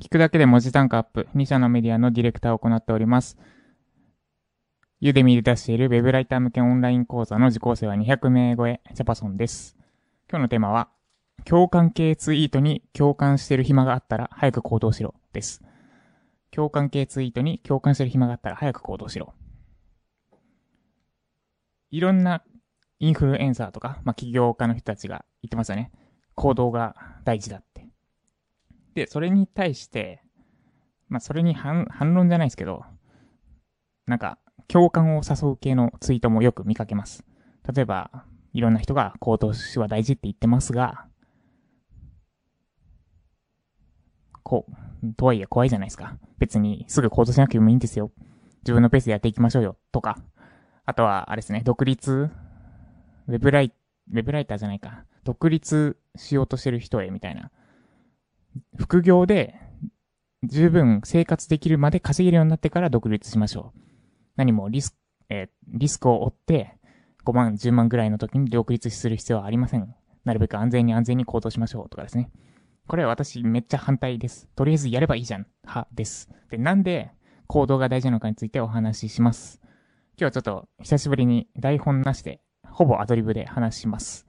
聞くだけで文字単価アップ、2社のメディアのディレクターを行っております。ユーデミで出している Web ライター向けオンライン講座の受講生は200名超え、ジャパソンです。今日のテーマは、共感系ツイートに共感してる暇があったら早く行動しろです。共感系ツイートに共感してる暇があったら早く行動しろ。いろんなインフルエンサーとか、まあ、起業家の人たちが言ってますよね。行動が大事だって。で、それに対して、まあ、それに反論じゃないですけど、なんか、共感を誘う系のツイートもよく見かけます。例えば、いろんな人が行動しは大事って言ってますが、こう、とはいえ怖いじゃないですか。別にすぐ行動しなくてもいいんですよ。自分のペースでやっていきましょうよ。とか。あとは、あれですね、独立、ウェブライ、ウェブライターじゃないか。独立しようとしてる人へ、みたいな。副業で十分生活できるまで稼げるようになってから独立しましょう。何もリスク、えー、リスクを負って5万、10万ぐらいの時に独立する必要はありません。なるべく安全に安全に行動しましょうとかですね。これは私めっちゃ反対です。とりあえずやればいいじゃん。派です。で、なんで行動が大事なのかについてお話しします。今日はちょっと久しぶりに台本なしで、ほぼアドリブで話します。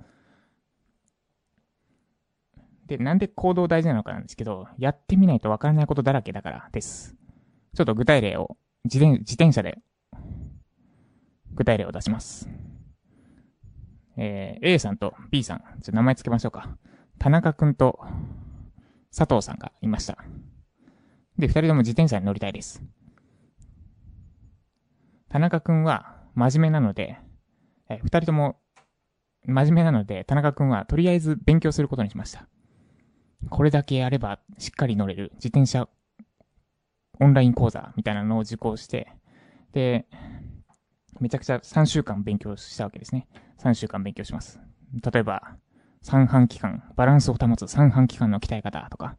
で、なんで行動大事なのかなんですけど、やってみないとわからないことだらけだからです。ちょっと具体例を、自転自転車で、具体例を出します。えー、A さんと B さん、ちょっと名前つけましょうか。田中くんと佐藤さんがいました。で、二人とも自転車に乗りたいです。田中くんは真面目なので、え二人とも真面目なので、田中くんはとりあえず勉強することにしました。これだけやればしっかり乗れる自転車オンライン講座みたいなのを受講して、で、めちゃくちゃ3週間勉強したわけですね。3週間勉強します。例えば、三半規管、バランスを保つ三半規管の鍛え方とか、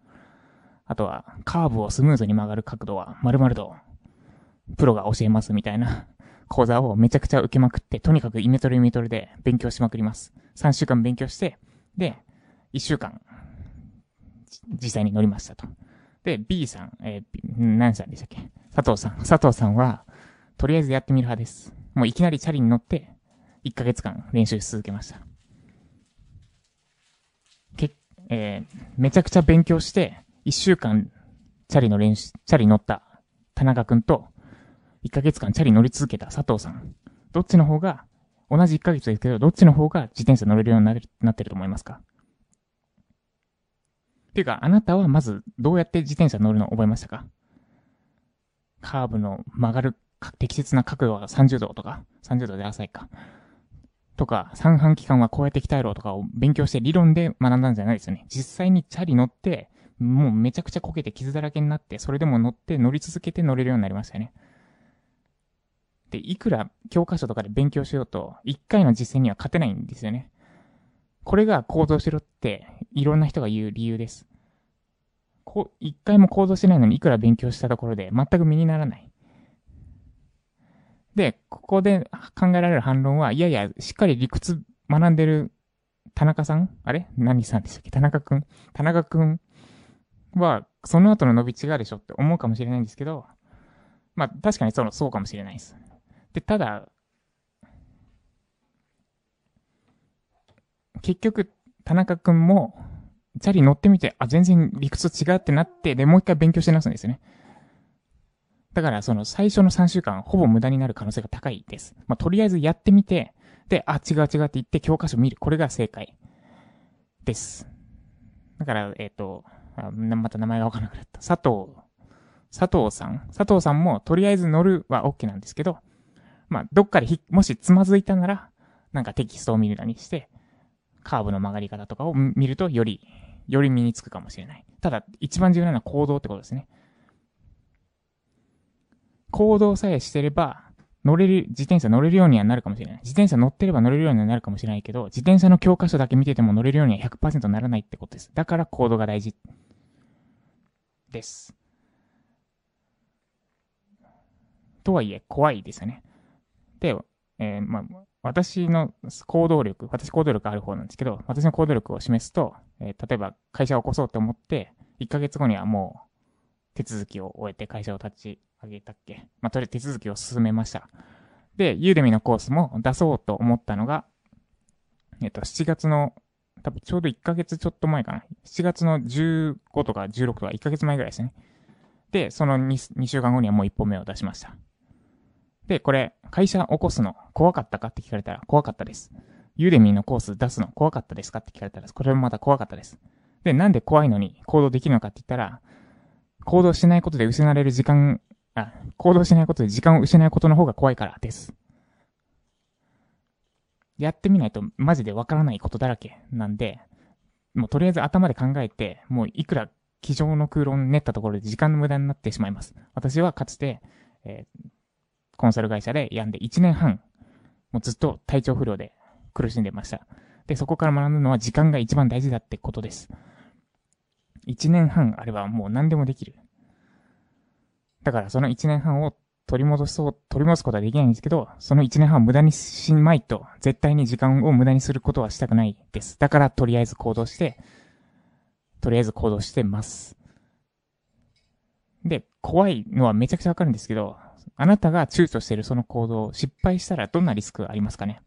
あとは、カーブをスムーズに曲がる角度は〇〇度、プロが教えますみたいな講座をめちゃくちゃ受けまくって、とにかくイメトレイメトレで勉強しまくります。3週間勉強して、で、1週間実際に乗りましたと。で、B さん、えー、何さんでしたっけ？佐藤さん。佐藤さんは、とりあえずやってみる派です。もういきなりチャリに乗って、1ヶ月間練習し続けました。け、えー、めちゃくちゃ勉強して、1週間、チャリの練習、チャリ乗った田中くんと、1ヶ月間チャリ乗り続けた佐藤さん。どっちの方が、同じ1ヶ月ですけど、どっちの方が自転車乗れるようになってると思いますか？ていうか、あなたはまずどうやって自転車乗るのを覚えましたか？カーブの曲がる適切な角度が30度とか、30度で浅いか。とか、三半規管はこうやって鍛えろとかを勉強して理論で学んだんじゃないですよね。実際にチャリ乗って、もうめちゃくちゃこけて傷だらけになって、それでも乗って乗り続けて乗れるようになりましたよね。で、いくら教科書とかで勉強しようと、一回の実践には勝てないんですよね。これが行動しろって、いろんな人が言う理由です。こう一回も行動してないのにいくら勉強したところで全く身にならない。で、ここで考えられる反論は、いやいや、しっかり理屈学んでる田中さん？あれ？何さんでしたっけ？田中くん？田中くんは、その後の伸び違うでしょって思うかもしれないんですけど、まあ確かにそのそうかもしれないです。で、ただ、結局、田中くんも、チャリ乗ってみて、あ、全然理屈違うってなって、で、もう一回勉強してなすんですよね。だから、その最初の3週間、ほぼ無駄になる可能性が高いです。まあ、とりあえずやってみて、で、あ、違う違うって言って教科書見る。これが正解。です。だから、えっ、ー、と、あまた名前がわからなくなった。佐藤、佐藤さん佐藤さんも、とりあえず乗るは OK なんですけど、まあ、どっかでひ、もしつまずいたなら、なんかテキストを見るなりして、カーブの曲がり方とかを見るとより、より身につくかもしれない。ただ、一番重要なのは行動ってことですね。行動さえしてれば、乗れる、自転車乗れるようにはなるかもしれない。自転車乗ってれば乗れるようにはなるかもしれないけど、自転車の教科書だけ見てても乗れるようには100%ならないってことです。だから行動が大事。です。とはいえ、怖いですよね。で、えー、まあ、私の行動力、私行動力ある方なんですけど、私の行動力を示すと、えー、例えば会社を起こそうと思って、1ヶ月後にはもう手続きを終えて会社を立ち上げたっけまあ、とりあえず手続きを進めました。で、ユーデミのコースも出そうと思ったのが、えっと、7月の、多分ちょうど1ヶ月ちょっと前かな。7月の15とか16とか1ヶ月前ぐらいですね。で、その 2, 2週間後にはもう1本目を出しました。で、これ、会社起こすの怖かったかって聞かれたら怖かったです。ユーデミーのコース出すの怖かったですかって聞かれたら、これもまた怖かったです。で、なんで怖いのに行動できるのかって言ったら、行動しないことで失われる時間、あ、行動しないことで時間を失うことの方が怖いからです。やってみないとマジでわからないことだらけなんで、もうとりあえず頭で考えて、もういくら机上の空論練ったところで時間の無駄になってしまいます。私はかつて、えー、コンサル会社で病んで1年半、もうずっと体調不良で苦しんでました。で、そこから学ぶのは時間が一番大事だってことです。1年半あればもう何でもできる。だからその1年半を取り戻そう、取り戻すことはできないんですけど、その1年半無駄にしまいと、絶対に時間を無駄にすることはしたくないです。だからとりあえず行動して、とりあえず行動してます。で、怖いのはめちゃくちゃわかるんですけど、あなたが躊躇しているその行動、失敗したらどんなリスクがありますかね？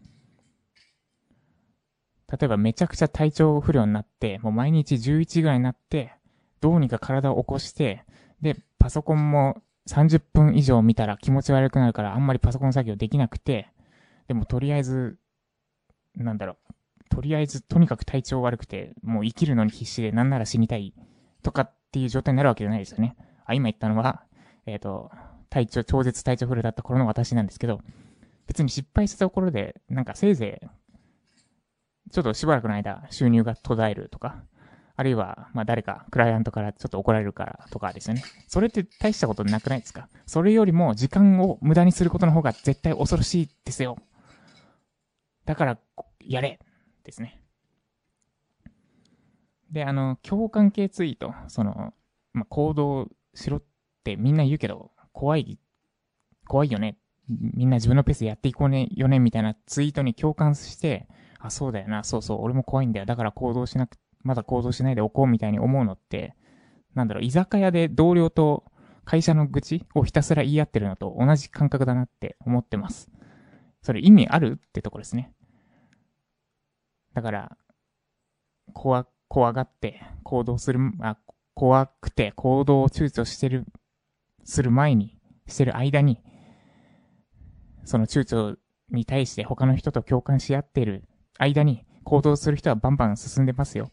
例えばめちゃくちゃ体調不良になって、もう毎日11ぐらいになって、どうにか体を起こして、で、パソコンも30分以上見たら気持ち悪くなるからあんまりパソコン作業できなくて、でもとりあえず、なんだろう、とりあえずとにかく体調悪くて、もう生きるのに必死でなんなら死にたいとかっていう状態になるわけじゃないですよね。あ、今言ったのは、えっ、ー、と、体調、超絶体調不良だった頃の私なんですけど、別に失敗したところで、なんかせいぜいちょっとしばらくの間収入が途絶えるとか、あるいは、まあ誰か、クライアントからちょっと怒られるからとかですよね。それって大したことなくないですか？それよりも時間を無駄にすることの方が絶対恐ろしいですよ。だから、やれですね。で、あの、共感系ツイート、その、まあ、行動しろってみんな言うけど、怖い、怖いよね。みんな自分のペースでやっていこうね、よね、みたいなツイートに共感して、あ、そうだよな、そうそう、俺も怖いんだよ。だから行動しなく、まだ行動しないでおこうみたいに思うのって、なんだろう、居酒屋で同僚と会社の愚痴をひたすら言い合ってるのと同じ感覚だなって思ってます。それ意味あるってとこですね。だから、怖、怖がって行動する、あ、怖くて行動を躊躇してる、する前に、してる間に、その躊躇に対して他の人と共感し合ってる間に行動する人はバンバン進んでますよ。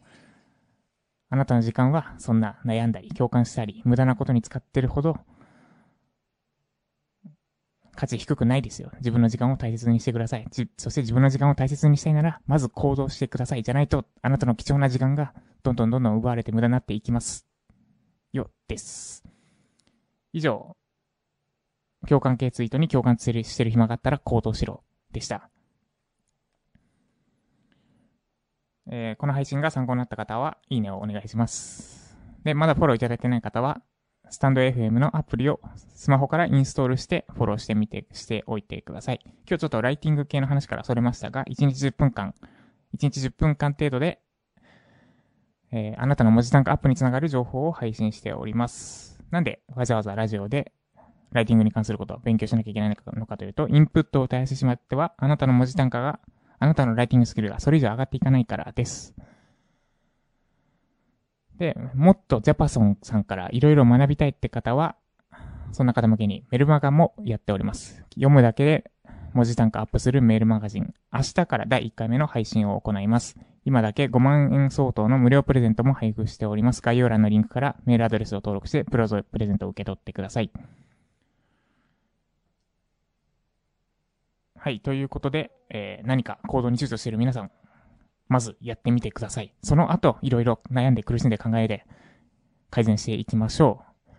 あなたの時間はそんな悩んだり共感したり無駄なことに使ってるほど価値低くないですよ。自分の時間を大切にしてください。そして自分の時間を大切にしたいなら、まず行動してください。じゃないと、あなたの貴重な時間がどんどんどんどん奪われて無駄になっていきます。よ、です。以上、共感系ツイートに共感してる暇があったら行動しろ。でした。えー、この配信が参考になった方は、いいねをお願いします。で、まだフォローいただいてない方は、スタンド FM のアプリをスマホからインストールしてフォローしてみて、しておいてください。今日ちょっとライティング系の話からそれましたが、1日10分間、1日10分間程度で、えー、あなたの文字単価アップにつながる情報を配信しております。なんで、わざわざラジオで、ライティングに関することを勉強しなきゃいけないのかというと、インプットを絶やしてしまっては、あなたの文字単価があなたのライティングスキルがそれ以上上がっていかないからです。で、もっとジャパソンさんからいろいろ学びたいって方は、そんな方向けにメルマガもやっております。読むだけで文字単価アップするメールマガジン。明日から第1回目の配信を行います。今だけ5万円相当の無料プレゼントも配布しております。概要欄のリンクからメールアドレスを登録してプロゾプレゼントを受け取ってください。はい、ということで、えー、何か行動に躊躇している皆さん、まずやってみてください。その後、いろいろ悩んで苦しんで考えで改善していきましょう。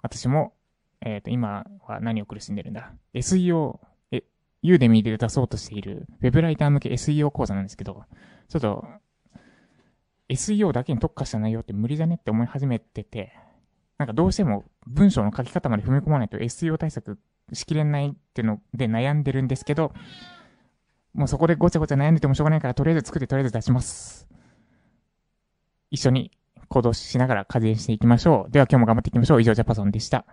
私も、えっ、ー、と、今は何を苦しんでるんだ ?SEO、ユーデミーで出そうとしている Web ライター向け SEO 講座なんですけど、ちょっと、SEO だけに特化した内容って無理だねって思い始めてて、なんかどうしても文章の書き方まで踏み込まないと SEO 対策しきれないっていうので悩んでるんですけど、もうそこでごちゃごちゃ悩んでてもしょうがないから、とりあえず作ってとりあえず出します。一緒に行動しながら改善していきましょう。では今日も頑張っていきましょう。以上、ジャパソンでした。